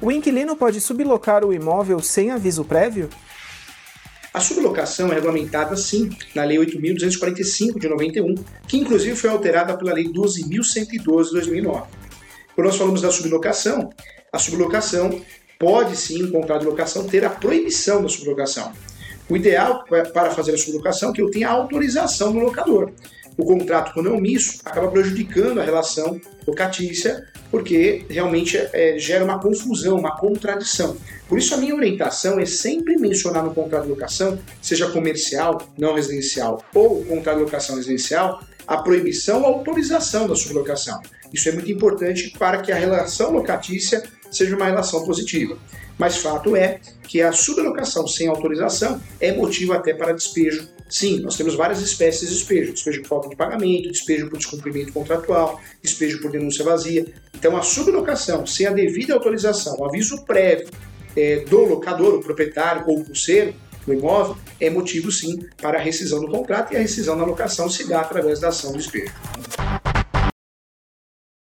O inquilino pode sublocar o imóvel sem aviso prévio? A sublocação é regulamentada, sim, na Lei 8.245 de 91, que inclusive foi alterada pela Lei 12.112 de 2009. Quando nós falamos da sublocação, a sublocação pode sim, o contrato de locação, ter a proibição da sublocação. O ideal para fazer a sublocação é que eu tenha autorização do locador. O contrato, quando é omisso, acaba prejudicando a relação locatícia, porque realmente é, gera uma confusão, uma contradição. Por isso, a minha orientação é sempre mencionar no contrato de locação, seja comercial, não residencial, ou contrato de locação residencial, a proibição ou autorização da sublocação. Isso é muito importante para que a relação locatícia seja uma relação positiva. Mas fato é que a sublocação sem autorização é motivo até para despejo. Sim, nós temos várias espécies de despejo: despejo por falta de pagamento, despejo por descumprimento contratual, despejo por denúncia vazia. Então, a sublocação sem a devida autorização, o aviso prévio é, do locador, o proprietário ou o pulseiro do imóvel, é motivo sim para a rescisão do contrato e a rescisão da locação se dá através da ação do despejo.